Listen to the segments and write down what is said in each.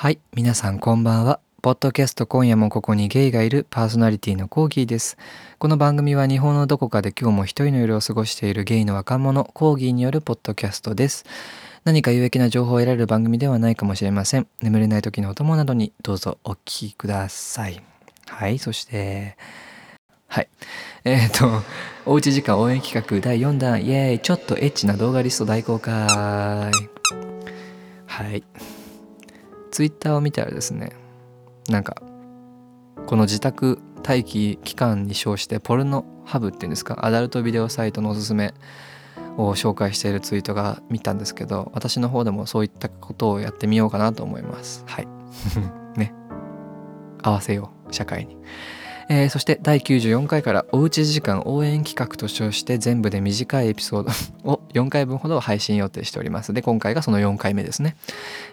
はい、皆さんこんばんは。ポッドキャスト今夜もここにゲイがいるパーソナリティのコーギーです。この番組は日本のどこかで今日も一人の夜を過ごしているゲイの若者コーギーによるポッドキャストです。何か有益な情報を得られる番組ではないかもしれません。眠れない時のお供などにどうぞお聞きください。はい、そして、はい。えっ、と、おうち時間応援企画第4弾、イエーイちょっとエッチな動画リスト大公開。はい。ツイッターを見たらですね、なんか、この自宅待機期間に称して、ポルノハブっていうんですか、アダルトビデオサイトのおすすめを紹介しているツイートが見たんですけど、私の方でもそういったことをやってみようかなと思います。はい。ね。合わせよう、社会に。えーそして第94回からおうち時間応援企画と称して全部で短いエピソードを4回分ほど配信予定しております。で、今回がその4回目ですね。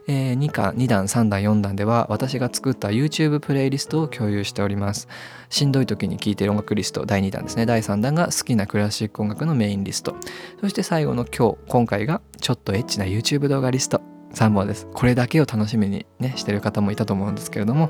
えー2巻、2弾、3弾、4弾では私が作った YouTube プレイリストを共有しております。しんどい時に聴いてる音楽リスト第2弾ですね。第3弾が好きなクラシック音楽のメインリスト。そして最後の今日、今回がちょっとエッチな YouTube 動画リスト。3本です。これだけを楽しみにね、してる方もいたと思うんですけれども、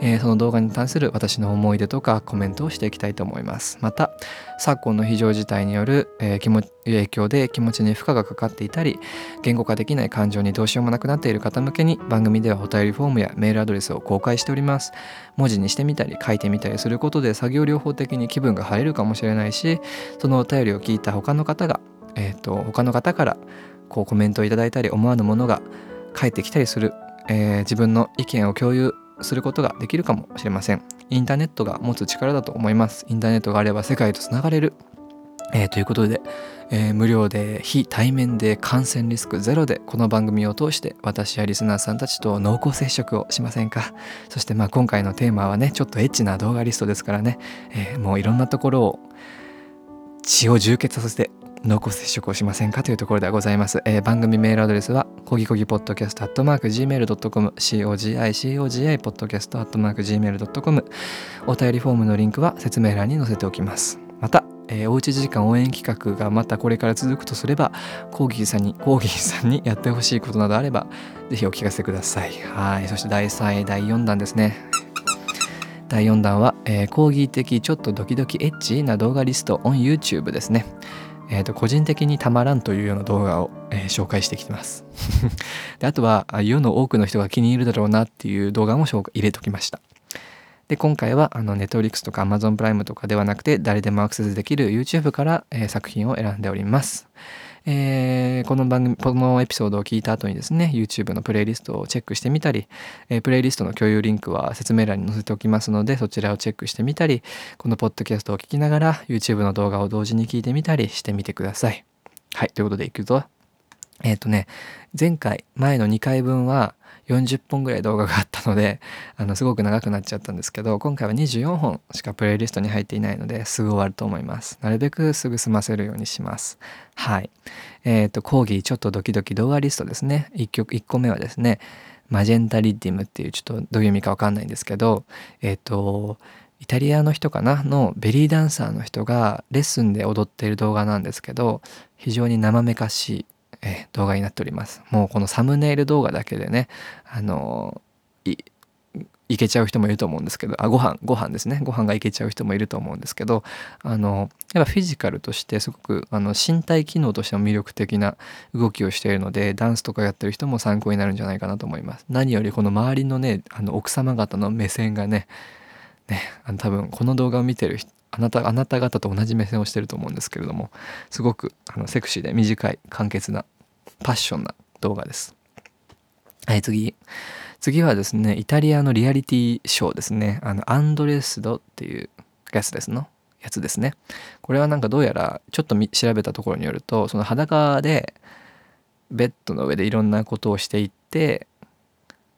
えーその動画に関する私の思い出とかコメントをしていきたいと思います。また、昨今の非常事態による、えー気持影響で気持ちに負荷がかかっていたり、言語化できない感情にどうしようもなくなっている方向けに番組ではお便りフォームやメールアドレスを公開しております。文字にしてみたり書いてみたりすることで作業療法的に気分が晴れるかもしれないし、そのお便りを聞いた他の方が、えー、と他の方からこうコメントをいただいたり思わぬものが返ってきたりする、えー自分の意見を共有することができるかもしれません。インターネットが持つ力だと思います。インターネットがあれば世界とつながれる。えーということで、えー無料で非対面で感染リスクゼロでこの番組を通して私やリスナーさんたちと濃厚接触をしませんかそしてまあ今回のテーマはねちょっとエッチな動画リストですからね、えーもういろんなところを血を充血させて濃厚接触をしませんかというところではございます。えー番組メールアドレスは、コギコギポッドキャストアットマーク Gmail.com、COGI、COGI ポッドキャストアットマーク Gmail.com、お便りフォームのリンクは説明欄に載せておきます。また、えーおうち時間応援企画がまたこれから続くとすれば、コーギーさんに、コーギーさんにやってほしいことなどあれば、ぜひお聞かせください。はい。そして第3位、第4弾ですね。第4弾は、えー、講義的ちょっとドキドキエッチな動画リスト on YouTube ですね。えー、と個人的にたまらんというような動画を、えー紹介してきてます。であとはあ世の多くの人が気に入るだろうなっていう動画も紹介入れときました。で今回はあの Netflix とか Amazon プライムとかではなくて誰でもアクセスできる YouTube から、えー作品を選んでおります。えーこの番組このエピソードを聞いた後にですね YouTube のプレイリストをチェックしてみたり、えープレイリストの共有リンクは説明欄に載せておきますのでそちらをチェックしてみたりこのポッドキャストを聞きながら YouTube の動画を同時に聞いてみたりしてみてください。はいということでいくぞ。えっ、とね前回前の2回分は40本ぐらい動画があったので あのすごく長くなっちゃったんですけど今回は24本しかプレイリストに入っていないのですぐ終わると思います。なるべくすぐ済ませるようにします。はい。えっ、と講義ちょっとドキドキ動画リストですね。1曲1個目はですねマジェンタリディムっていうちょっとどういう意味かわかんないんですけどえっ、とイタリアの人かな？のベリーダンサーの人がレッスンで踊っている動画なんですけど非常に生めかしい、えー動画になっております。もうこのサムネイル動画だけでねあのいいけちゃう人もいると思うんですけどあご飯ご飯ですね。ご飯がいけちゃう人もいると思うんですけどあのやっぱフィジカルとしてすごくあの身体機能としても魅力的な動きをしているのでダンスとかやってる人も参考になるんじゃないかなと思います。何よりこの周りのねあの奥様方の目線がねねあの多分この動画を見てる人あなたあなた方と同じ目線をしてると思うんですけれどもすごくあのセクシーで短い簡潔なパッションな動画です。はい次。次はですねイタリアのリアリティショーですね。あのアンドレスドっていうやつですの？やつですね。これはなんかどうやらちょっと調べたところによるとその裸でベッドの上でいろんなことをしていって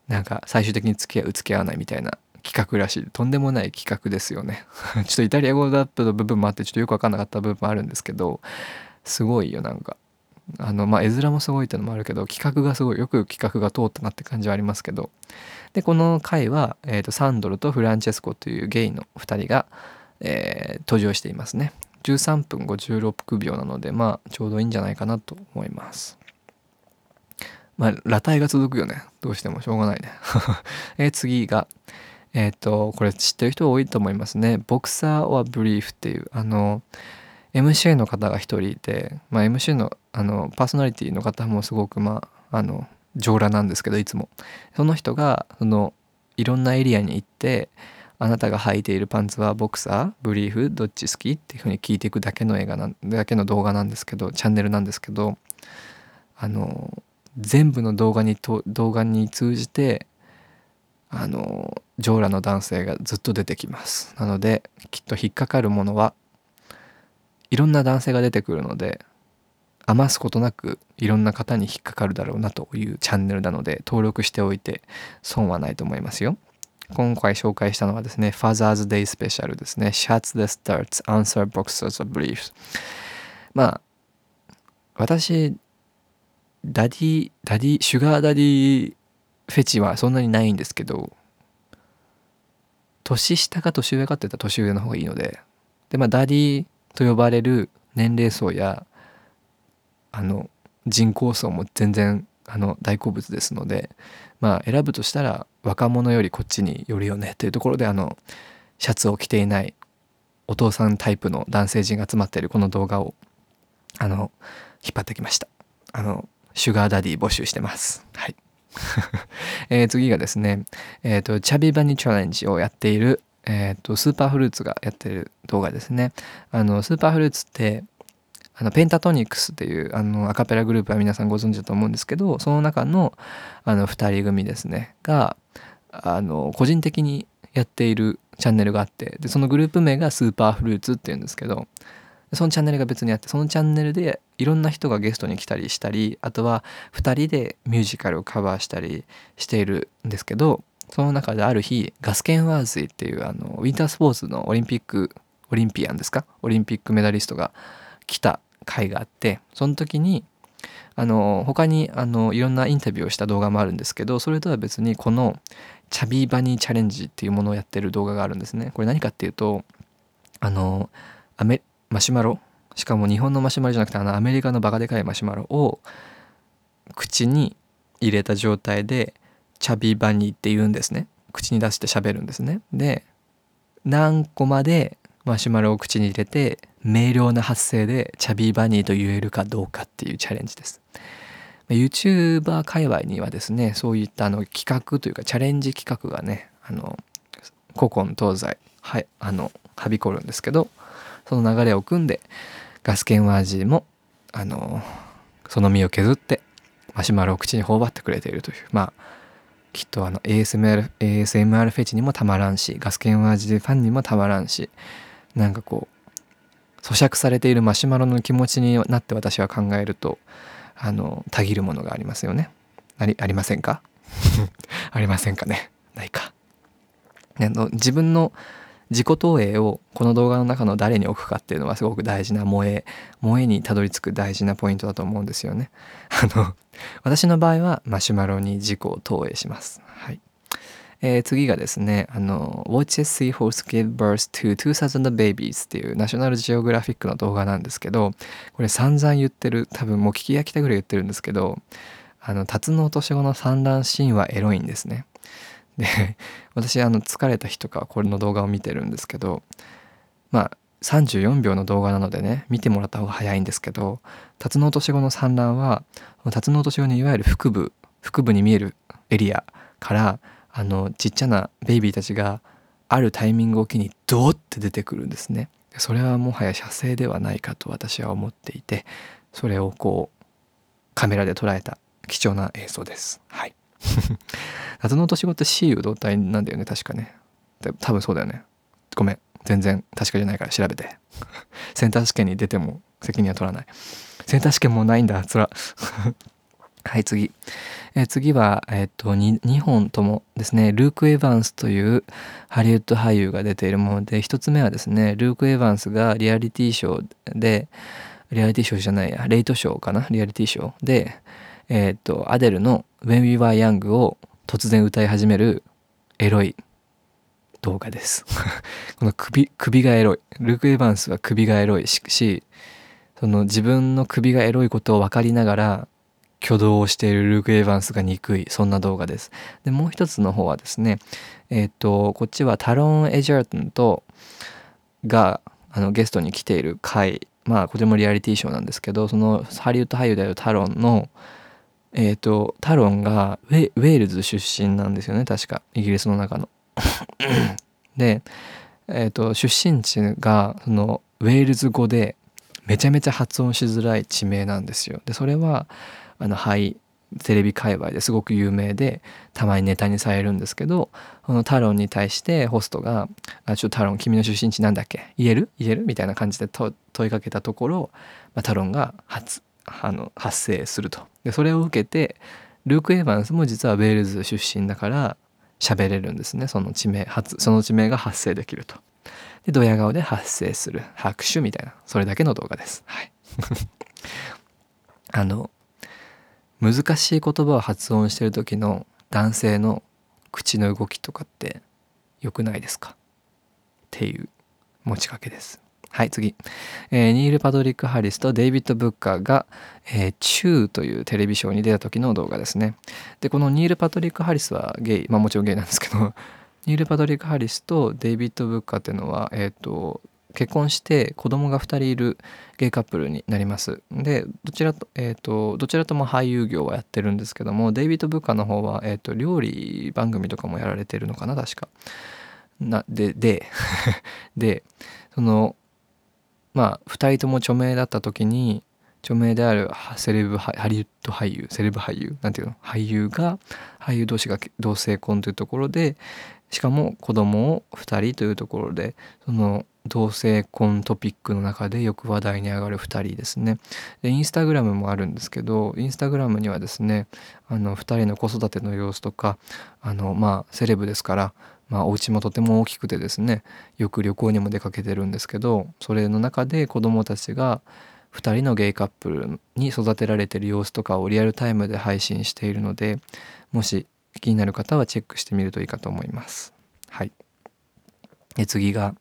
なんか最終的に付き合う付き合わないみたいな企画らしい。とんでもない企画ですよね。ちょっとイタリア語だった部分もあってちょっとよく分かんなかった部分もあるんですけどすごいよなんか。あのまあ絵面もすごいってのもあるけど企画がすごいよく企画が通ったなって感じはありますけど。でこの回は、えー、とサンドロとフランチェスコというゲイの2人が、えー登場していますね。13分56秒なのでまあちょうどいいんじゃないかなと思います。まあ裸体が続くよね。どうしてもしょうがないね。え次がえっ、とこれ知ってる人多いと思いますね。ボクサー・オア・ブリーフっていうあの MC の方が一人いて、まあ、MC のあのパーソナリティの方もすごくまああの上裸なんですけどいつも。その人がそのいろんなエリアに行ってあなたが履いているパンツはボクサーブリーフどっち好きっていうふうに聞いていくだけの映画なんだけの動画なんですけどチャンネルなんですけどあの全部の動画にと動画に通じてあの上裸の男性がずっと出てきます。なのできっと引っかかるものはいろんな男性が出てくるので余すことなくいろんな方に引っかかるだろうなというチャンネルなので登録しておいて損はないと思いますよ。今回紹介したのはですね Father's Day Special ですね。 Shirtless Dads Answer Boxers or Briefs まあ私ダディダディシュガーダディフェチはそんなにないんですけど年下か年上かって言ったら年上の方がいいのででまあダディと呼ばれる年齢層やあの人口層も全然あの大好物ですのでまあ選ぶとしたら若者よりこっちによるよねというところであのシャツを着ていないお父さんタイプの男性陣が集まっているこの動画をあの引っ張ってきました。あのシュガーダディ募集してます。はい。え、次がですね、えーと、 Chubby Bunny チャレンジをやっている、えーと、スーパーフルーツがやってる動画ですね。あのスーパーフルーツってあのペンタトニクスっていうあのアカペラグループは皆さんご存知だと思うんですけどその中のあの2人組ですねがあの個人的にやっているチャンネルがあってでそのグループ名がスーパーフルーツっていうんですけどそのチャンネルが別にあってそのチャンネルでいろんな人がゲストに来たりしたりあとは2人でミュージカルをカバーしたりしているんですけどその中である日ガスケンワーズイっていうあのウィンタースポーツのオリンピックオリンピアンですか？オリンピックメダリストが来た回があってその時にあの他にあのいろんなインタビューをした動画もあるんですけどそれとは別にこのチャビーバニーチャレンジっていうものをやってる動画があるんですね。これ何かっていうとあのアメマシュマロ？しかも日本のマシュマロじゃなくてあのアメリカのバカでかいマシュマロを口に入れた状態でチャビバニーって言うんですね。口に出して喋るんですね。で何個までマシュマロを口に入れて明瞭な発声でチャビーバニーと言えるかどうかっていうチャレンジです。YouTuber 界隈にはですねそういったあの企画というかチャレンジ企画がねあの古今東西はいあのはびこるんですけどその流れを組んでガスケンワージーもあのその身を削ってマシュマロを口に頬張ってくれているというまあきっとあの ASMR, ASMR フェチにもたまらんしガスケンワージーファンにもたまらんしなんかこう咀嚼されているマシュマロの気持ちになって私は考えるとあのたぎるものがありますよね。ありありませんか？ありませんかね？ないか、自分の自己投影をこの動画の中の誰に置くかっていうのはすごく大事な萌え萌えにたどり着く大事なポイントだと思うんですよね。あの私の場合はマシュマロに自己を投影します。はい。えー、次がですね、あの、Watch a Seahorse Give Birth to 2000 Babies っていうナショナルジオグラフィックの動画なんですけど、これ散々言ってる、多分もう聞き飽きたぐらい言ってるんですけど、あの、タツノオトシゴの産卵シーンはエロいんですね。で 私あの疲れた日とかこれの動画を見てるんですけどまあ34秒の動画なのでね見てもらった方が早いんですけどタツノオトシゴの産卵はタツノオトシゴのいわゆる腹部腹部に見えるエリアからあのちっちゃなベイビーたちがあるタイミングを機にドーって出てくるんですね。それはもはや射精ではないかと私は思っていてそれをこうカメラで捉えた貴重な映像です。はい。謎の年子って雌雄同体なんだよね確かね。多分そうだよね。ごめん。全然確かじゃないから調べて。センター試験に出ても責任は取らない。センター試験もないんだつら。はい次、え、次は、えー、と 2, 2本ともですねルーク・エヴァンスというハリウッド俳優が出ているもので1つ目はですねルーク・エヴァンスがリアリティショーでリアリティショーじゃないやレイトショーかな？リアリティショーでえっ、ー、とアデルの「When We Were Young」を突然歌い始めるエロい動画です この首首がエロいルーク・エヴァンスは首がエロいしその自分の首がエロいことを分かりながら挙動をしているルーク・エヴァンスが憎いそんな動画です。でもう一つの方はですねえっ、とこっちはタロン・エジャートンとがあのゲストに来ている回まあこれもリアリティショーなんですけどそのハリウッド俳優であるタロンのえっ、とタロンがウェールズ出身なんですよね確かイギリスの中の。で、えーと、出身地がそのウェールズ語でめちゃめちゃ発音しづらい地名なんですよ。でそれはあのはいテレビ界隈ですごく有名でたまにネタにされるんですけどこのタロンに対してホストが「あちょっとタロン君の出身地なんだっけ？言える？言える?」みたいな感じで問いかけたところ、まあ、タロンが発あの発生すると。でそれを受けてルーク・エヴァンスも実はウェールズ出身だから喋れるんですねその地名発その地名が発生できると。でドヤ顔で発生する拍手みたいなそれだけの動画です。はい、あの難しい言葉を発音してる時の男性の口の動きとかって良くないですか？っていう持ちかけです。はい次、えー、ニール・パドリック・ハリスとデイビッド・ブッカーが「えー、チュー」というテレビショーに出た時の動画ですね。でこのニール・パトリック・ハリスはゲイまあもちろんゲイなんですけど ニール・パトリック・ハリスとデイビッド・ブッカーっていうのはえっ、ー、と結婚して子供が2人いるゲイカップルになります。でどちらと,、えーと、どちらとも俳優業はやってるんですけどもデイビッド・ブッカーの方は、えーと料理番組とかもやられてるのかな確か。なでで でそのまあ2人とも著名だった時に著名であるセレブハリウッド俳優セレブ俳優なんていうの？俳優が俳優同士が同性婚というところでしかも子供を2人というところでその同性婚トピックの中でよく話題に上がる2人ですね。でインスタグラムもあるんですけどインスタグラムにはですねあの2人の子育ての様子とかあのまあセレブですからまあ、お家もとても大きくてですねよく旅行にも出かけてるんですけどそれの中で子どもたちが2人のゲイカップルに育てられてる様子とかをリアルタイムで配信しているのでもし気になる方はチェックしてみるといいかと思います。はい、で次が、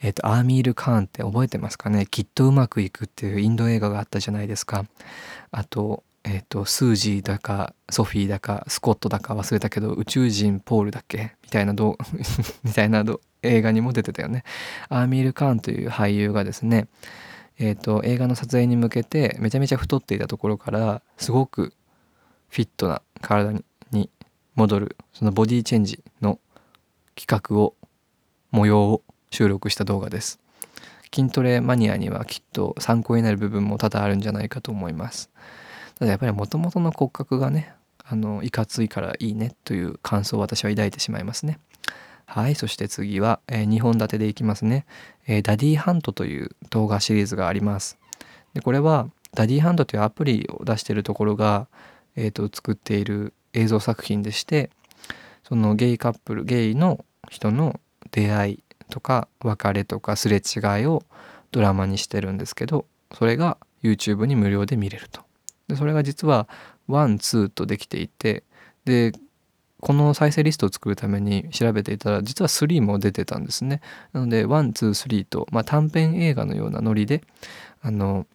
えーと、アーミール・カーンって覚えてますかね？きっとうまくいくっていうインド映画があったじゃないですか。あとえっ、ー、とスージーだかソフィーだかスコットだか忘れたけど宇宙人ポールだっけ？みたいなど みたいなど映画にも出てたよね。アーミール・カーンという俳優がですねえーと、映画の撮影に向けてめちゃめちゃ太っていたところからすごくフィットな体に戻るそのボディチェンジの企画を模様を収録した動画です。筋トレマニアにはきっと参考になる部分も多々あるんじゃないかと思います。ただやっぱりもともとの骨格がねあのいかついからいいねという感想を私は抱いてしまいますね。はいそして次は、えー、2本立てでいきますね、えー、ダディハントという動画シリーズがあります。でこれはダディハントというアプリを出しているところが、えーと、作っている映像作品でしてそのゲイカップルゲイの人の出会いとか別れとかすれ違いをドラマにしてるんですけどそれが YouTube に無料で見れると。でそれが実は one two とできていてでこの再生リストを作るために調べていたら実は3も出てたんですね。なので123と、まあ、短編映画のようなノリであの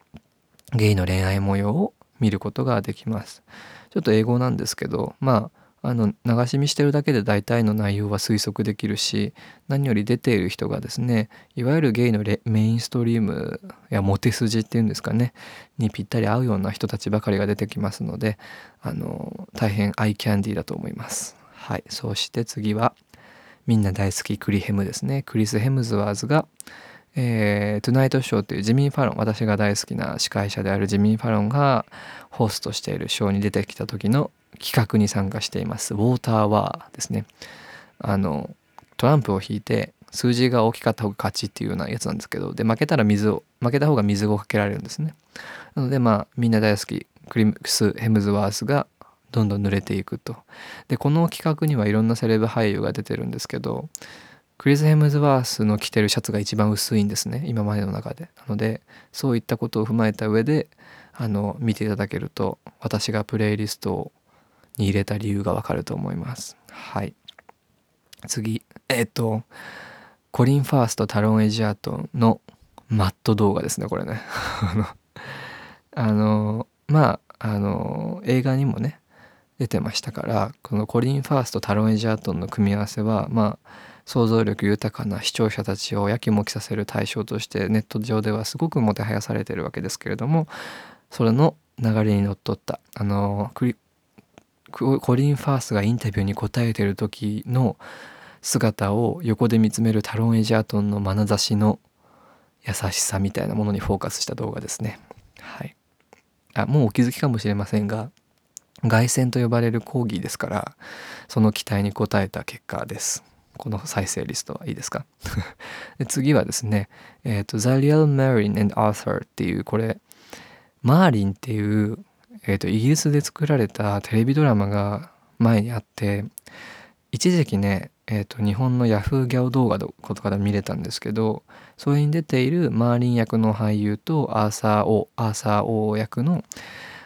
ゲイの恋愛模様を見ることができます。ちょっと英語なんですけどまああの流し見してるだけで大体の内容は推測できるし何より出ている人がですねいわゆるゲイのメインストリームやモテ筋っていうんですかねにぴったり合うような人たちばかりが出てきますのであの大変アイキャンディーだと思います。はい、そして次はみんな大好きクリヘムですねクリス・ヘムズワーズがえー、トゥナイトショーというジミー・ファロン私が大好きな司会者であるジミー・ファロンがホストしているショーに出てきた時の企画に参加しています。ウォーターワーですね。あのトランプを引いて数字が大きかった方が勝ちっていうようなやつなんですけどで負けたら水を負けた方が水をかけられるんですね。なのでまあみんな大好き。クリス・ヘムズワースがどんどん濡れていくと。でこの企画にはいろんなセレブ俳優が出てるんですけどクリス・ヘムズワースの着てるシャツが一番薄いんですね。今までの中で。なのでそういったことを踏まえた上であの見ていただけると私がプレイリストに入れた理由がわかると思います。はい。次、えっ、と、コリン・ファースト、タロン・エジアートのマット動画ですね、これね。あの、まあ、あの映画にもね出てましたからこのコリン・ファーストタロン・エジャートンの組み合わせはまあ想像力豊かな視聴者たちをやきもきさせる対象としてネット上ではすごくもてはやされてるわけですけれどもそれの流れにのっとったあのコリン・ファースがインタビューに答えてる時の姿を横で見つめるタロン・エジャートンの眼差しの優しさみたいなものにフォーカスした動画ですね。はい、あもうお気づきかもしれませんが凱旋と呼ばれる講義ですからその期待に応えた結果です。この再生リストはいいですか？で次はですね、えっ、ー、と、ザリアル・マリン and Arthur っていうこれマーリンっていう、えーと、イギリスで作られたテレビドラマが前にあって一時期ね、えーと、日本のヤフーギャオ動画のことから見れたんですけどそれに出ているマーリン役の俳優とアーサー・オーアーサー・オー役の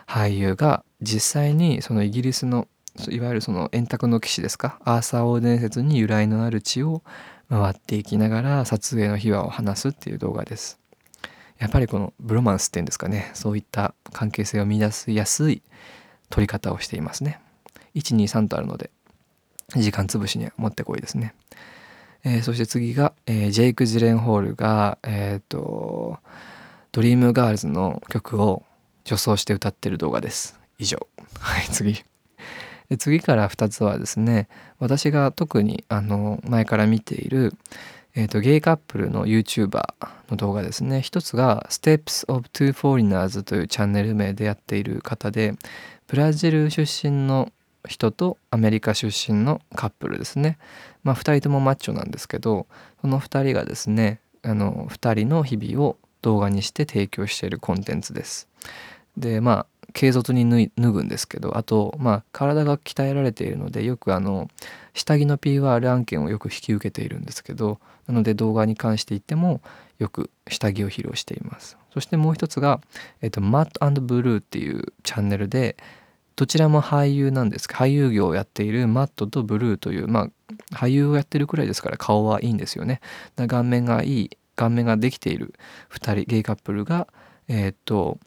俳優が実際にそのイギリスのいわゆるその円卓の騎士ですかアーサー王伝説に由来のある地を回っていきながら撮影の秘話を話すっていう動画です。やっぱりこのブロマンスっていうんですかねそういった関係性を見出すやすい撮り方をしていますね。123とあるので時間つぶしにはもってこいですね。えー、そして次が、えー、ジェイク・ジレンホールがえっ、ー、とドリームガールズの曲を女装して歌ってる動画です。以上。はい、次。で次から2つはですね私が特にあの前から見ている、えーと、ゲイカップルの YouTuber の動画ですね。一つが Steps of Two Foreigners というチャンネル名でやっている方でブラジル出身の人とアメリカ出身のカップルですね。まあ2人ともマッチョなんですけどその2人がですねあの2人の日々を動画にして提供しているコンテンツです。でまあ軽率に脱ぐんですけどあとまあ体が鍛えられているのでよくあの下着の PR 案件をよく引き受けているんですけどなので動画に関して言ってもよく下着を披露しています。そしてもう一つが、えっと、マットブルーっていうチャンネルでどちらも俳優なんです俳優業をやっているマットとブルーというまあ俳優をやってるくらいですから顔はいいんですよね。顔面がいい顔面ができている2人ゲイカップルがえっと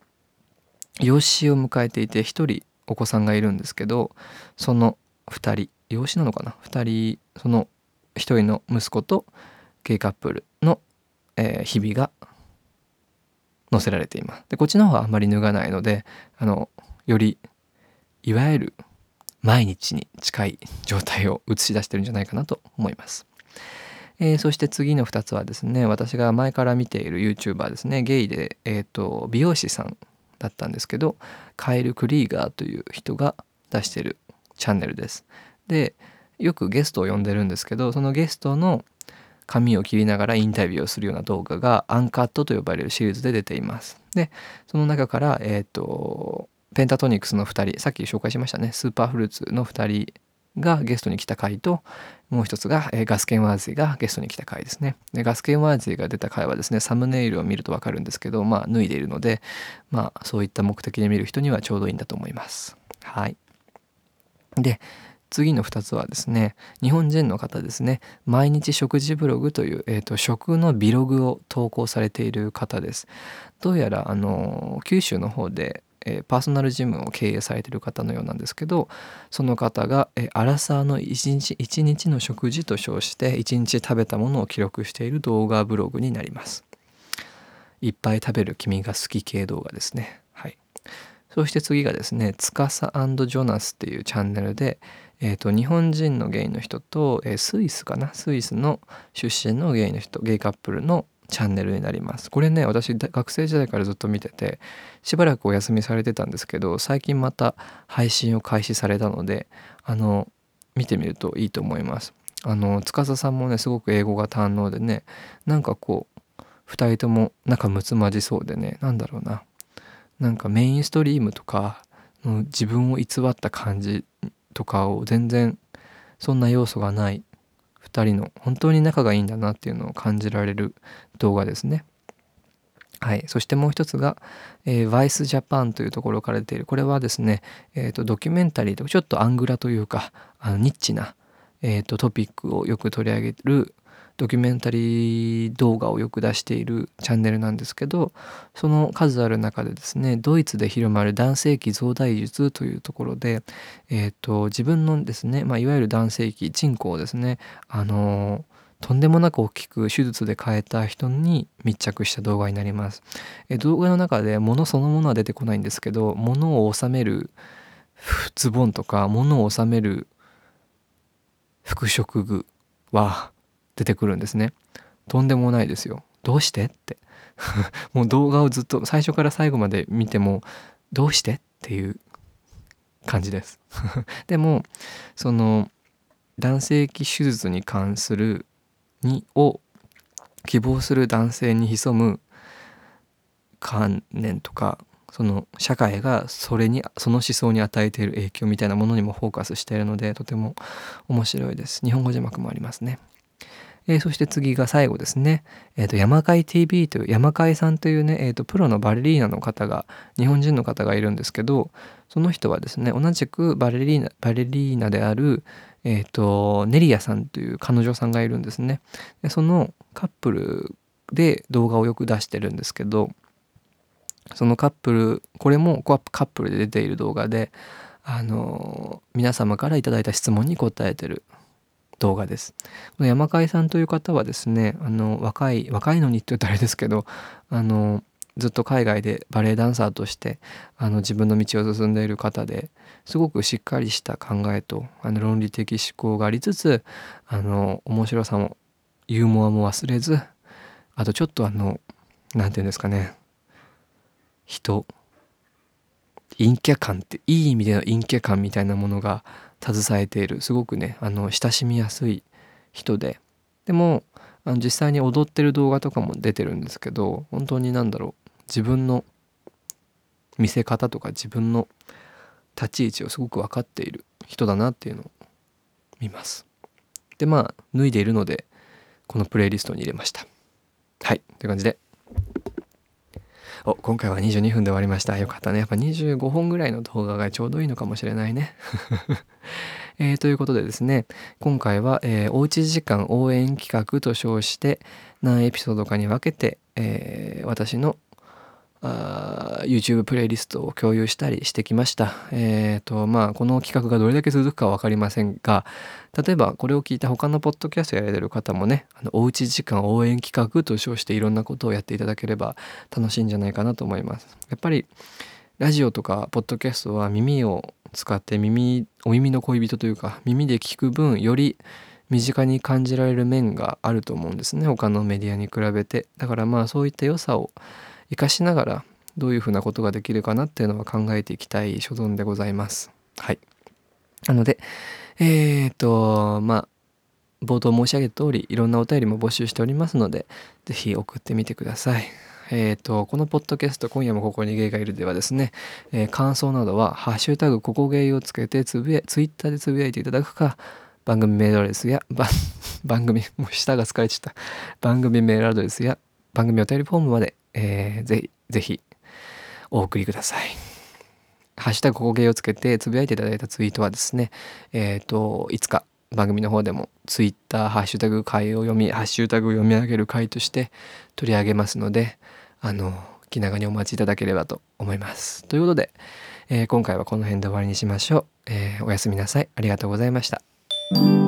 養子を迎えていて1人お子さんがいるんですけどその2人養子なのかな？2人その1人の息子とゲイカップルの、えー、日々が載せられています。でこっちの方はあんまり脱がないのであのよりいわゆる毎日に近い状態を映し出してるんじゃないかなと思います。えー、そして次の2つはですね私が前から見ている YouTuber ですねゲイで、えーと美容師さんだったんですけどカエル・クリーガーという人が出してるチャンネルです。でよくゲストを呼んでるんですけどそのゲストの髪を切りながらインタビューをするような動画がアンカットと呼ばれるシリーズで出ています。でその中からえ、ー、とペンタトニクスの2人さっき紹介しましたね。スーパーフルーツの2人がゲストに来た回ともう一つが、えー、ガスケンワーズィがゲストに来た回ですね。でガスケンワーズィが出た回はですねサムネイルを見るとわかるんですけどまあ脱いでいるのでまあそういった目的で見る人にはちょうどいいんだと思います。はい。で次の2つはですね日本人の方ですね毎日食事ブログという、えーと、食のビログを投稿されている方ですどうやらあの九州の方でえー、パーソナルジムを経営されている方のようなんですけどその方が、えー、アラサーの一日一日の食事と称して一日食べたものを記録している動画ブログになります。いっぱい食べる君が好き系動画ですね。はい。そして次がですね、つかさジョナスっていうチャンネルで、えーと、日本人のゲイの人と、えー、スイスかな？スイスの出身のゲイの人ゲイカップルのチャンネルになります。これね私学生時代からずっと見ててしばらくお休みされてたんですけど最近また配信を開始されたのであの見てみるといいと思います。あの司さんもねすごく英語が堪能でねなんかこう2人とも仲睦まじそうでね何だろうな。なんかメインストリームとか自分を偽った感じとかを全然そんな要素がない2人の本当に仲がいいんだなっていうのを感じられる動画ですね。はい、そしてもう一つが、えー、バイスジャパンというところから出ているこれはですね、えーと、ドキュメンタリーとちょっとアングラというかあのニッチな、えーと、トピックをよく取り上げるドキュメンタリー動画をよく出しているチャンネルなんですけどその数ある中でですねドイツで広まる男性器増大術というところで、えーと、自分のですね、まあ、いわゆる男性器チンコをですねあのとんでもなく大きく手術で変えた人に密着した動画になります。え動画の中で物そのものは出てこないんですけど物を収めるズボンとか物を収める服飾具は出てくるんですね。とんでもないですよ。どうして？って。もう動画をずっと最初から最後まで見てもどうして？っていう感じです。でもその男性器手術に関するにを希望する男性に潜む観念とかその社会がそれにその思想に与えている影響みたいなものにもフォーカスしているのでとても面白いです。日本語字幕もありますね、えー、そして次が最後ですね、えーと、山海 TV という山海さんというね、えーと、プロのバレリーナの方が日本人の方がいるんですけどその人はですね同じくバレリーナバレリーナであるえっ、ー、とネリアさんという彼女さんがいるんですね。でそのカップルで動画をよく出してるんですけどそのカップルこれもカップルで出ている動画であの皆様から頂いた質問に答えてる。動画です。この山海さんという方はですねあの若い若いのにって言ったらあれですけどあのずっと海外でバレエダンサーとしてあの自分の道を進んでいる方ですごくしっかりした考えとあの論理的思考がありつつあの面白さもユーモアも忘れずあとちょっとあの何て言うんですかね人陰キャ感っていい意味での陰キャ感みたいなものが携えているすごくねあの親しみやすい人ででもあの実際に踊ってる動画とかも出てるんですけど本当に何だろう自分の見せ方とか自分の立ち位置をすごく分かっている人だなっていうのを見ます。でまあ脱いでいるのでこのプレイリストに入れました。はいという感じでお今回は22分で終わりました。よかったね。やっぱ25本ぐらいの動画がちょうどいいのかもしれないね。えー、ということでですね今回は、えー、おうち時間応援企画と称して何エピソードかに分けて、えー、私のあ YouTube プレイリストを共有したりしてきました。えっ、ー、とまあこの企画がどれだけ続くか分かりませんが例えばこれを聞いた他のポッドキャストやられてる方もねあのおうち時間応援企画と称していろんなことをやっていただければ楽しいんじゃないかなと思います。やっぱりラジオとかポッドキャストは耳を使って耳お耳の恋人というか耳で聞く分より身近に感じられる面があると思うんですね他のメディアに比べてだからまあそういった良さを生かしながらどういうふうなことができるかなっていうのは考えていきたい所存でございます。はい。なので、えっ、と、まあ、冒頭申し上げた通り、いろんなお便りも募集しておりますので、是非送ってみてください。えっ、と、このポッドキャスト、今夜もここにゲイがいるではですね、えー、感想などは、ハッシュタグここゲイをつけてつぶや、ツイッターでつぶやいていただくか、番組メールアドレスや、番組、もう舌が疲れちゃった。番組メールアドレスや、番組お便りフォームまでえー、ぜひ、ぜひ、お送りください。ハッシュタグここゲーをつけてつぶやいていただいたツイートはですね、えっ、ー、と、いつか番組の方でもツイッターハッシュタグ回を読み、ハッシュタグを読み上げる回として取り上げますので、あの、気長にお待ちいただければと思います。ということで、えー、今回はこの辺で終わりにしましょう。えー、おやすみなさい。ありがとうございました。